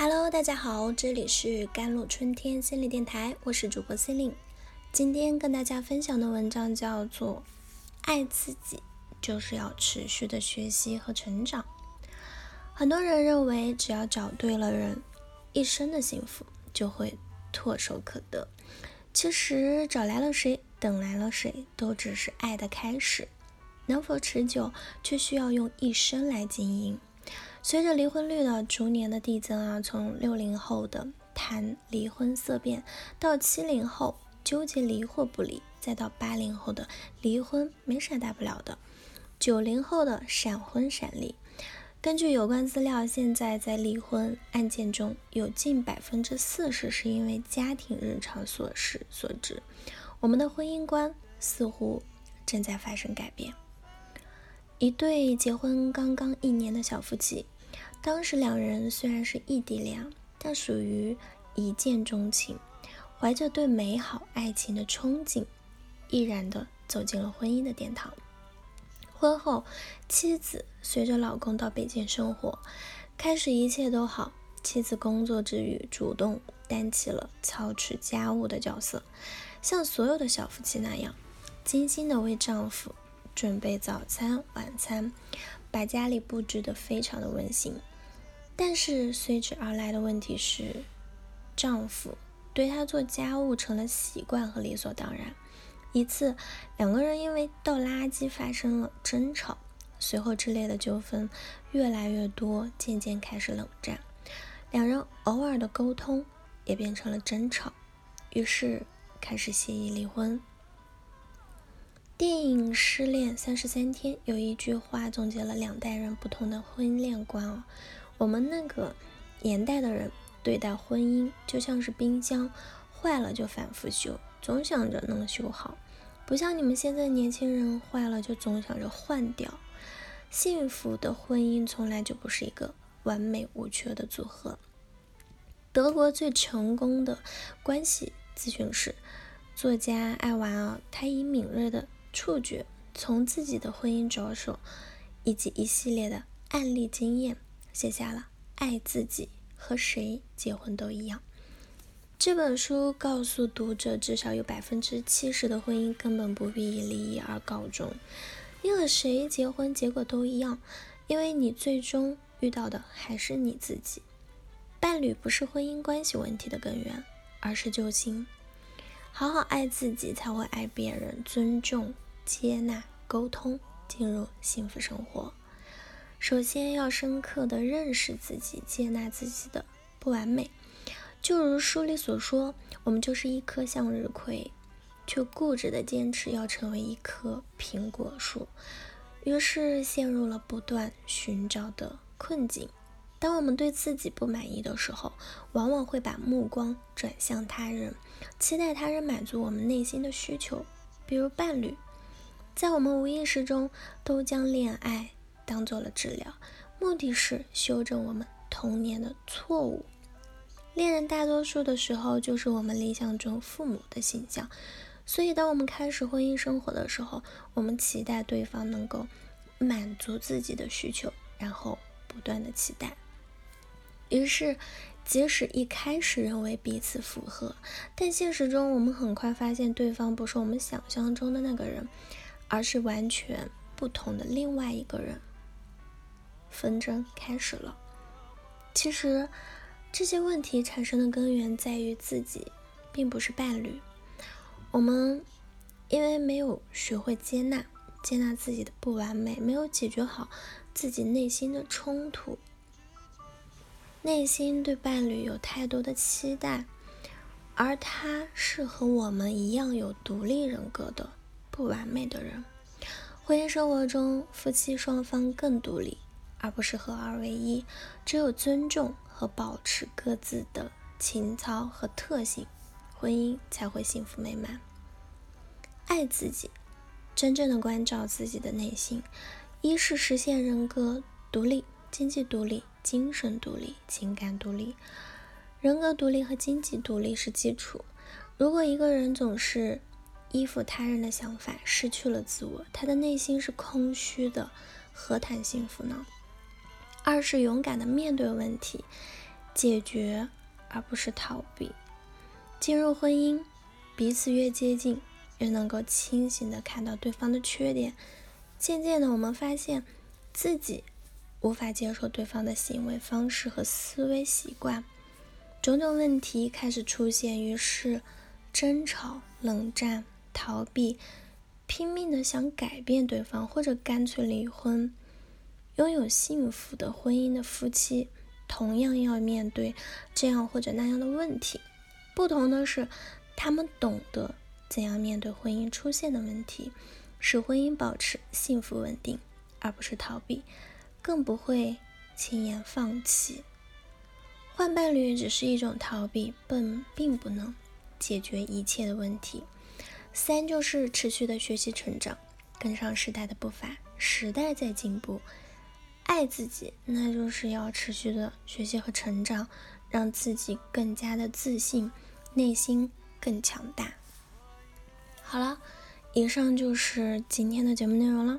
Hello，大家好，这里是甘露春天心理电台，我是主播心灵。今天跟大家分享的文章叫做《爱自己就是要持续的学习和成长》。很多人认为只要找对了人，一生的幸福就会唾手可得。其实找来了谁，等来了谁，都只是爱的开始。能否持久，却需要用一生来经营。随着离婚率的逐年的递增啊，从六零后的谈离婚色变，到七零后纠结离或不离，再到八零后的离婚没啥大不了的，九零后的闪婚闪离。根据有关资料，现在在离婚案件中有近百分之四十是因为家庭日常琐事所致。我们的婚姻观似乎正在发生改变。一对结婚刚刚一年的小夫妻，当时两人虽然是异地恋，但属于一见钟情，怀着对美好爱情的憧憬，毅然的走进了婚姻的殿堂。婚后，妻子随着老公到北京生活，开始一切都好。妻子工作之余，主动担起了操持家务的角色，像所有的小夫妻那样，精心的为丈夫。准备早餐、晚餐，把家里布置得非常的温馨。但是随之而来的问题是，丈夫对她做家务成了习惯和理所当然。一次，两个人因为倒垃圾发生了争吵，随后之类的纠纷越来越多，渐渐开始冷战。两人偶尔的沟通也变成了争吵，于是开始协议离婚。电影《失恋三十三天》有一句话总结了两代人不同的婚恋观哦。我们那个年代的人对待婚姻就像是冰箱，坏了就反复修，总想着能修好，不像你们现在年轻人坏了就总想着换掉。幸福的婚姻从来就不是一个完美无缺的组合。德国最成功的关系咨询师、作家艾娃啊，他以敏锐的触觉从自己的婚姻着手，以及一系列的案例经验，写下了《爱自己和谁结婚都一样》这本书，告诉读者，至少有百分之七十的婚姻根本不必以离异而告终。你和谁结婚，结果都一样，因为你最终遇到的还是你自己。伴侣不是婚姻关系问题的根源，而是救星。好好爱自己，才会爱别人，尊重、接纳、沟通，进入幸福生活。首先要深刻的认识自己，接纳自己的不完美。就如书里所说，我们就是一棵向日葵，却固执的坚持要成为一棵苹果树，于是陷入了不断寻找的困境。当我们对自己不满意的时候，往往会把目光转向他人，期待他人满足我们内心的需求，比如伴侣。在我们无意识中，都将恋爱当做了治疗，目的是修正我们童年的错误。恋人大多数的时候就是我们理想中父母的形象，所以当我们开始婚姻生活的时候，我们期待对方能够满足自己的需求，然后不断的期待。于是，即使一开始认为彼此符合，但现实中我们很快发现对方不是我们想象中的那个人，而是完全不同的另外一个人。纷争开始了。其实，这些问题产生的根源在于自己，并不是伴侣。我们因为没有学会接纳，接纳自己的不完美，没有解决好自己内心的冲突。内心对伴侣有太多的期待，而他是和我们一样有独立人格的不完美的人。婚姻生活中，夫妻双方更独立，而不是合二为一。只有尊重和保持各自的情操和特性，婚姻才会幸福美满。爱自己，真正的关照自己的内心，一是实现人格独立、经济独立。精神独立、情感独立、人格独立和经济独立是基础。如果一个人总是依附他人的想法，失去了自我，他的内心是空虚的，何谈幸福呢？二是勇敢的面对问题，解决而不是逃避。进入婚姻，彼此越接近，越能够清醒的看到对方的缺点。渐渐的，我们发现自己无法接受对方的行为方式和思维习惯，种种问题开始出现，于是争吵、冷战、逃避，拼命的想改变对方，或者干脆离婚。拥有幸福的婚姻的夫妻，同样要面对这样或者那样的问题。不同的是，他们懂得怎样面对婚姻出现的问题，使婚姻保持幸福稳定，而不是逃避，更不会轻言放弃。换伴侣只是一种逃避，并并不能解决一切的问题。三就是持续的学习成长，跟上时代的步伐。时代在进步。爱自己，那就是要持续的学习和成长，让自己更加的自信，内心更强大。好了，以上就是今天的节目内容了。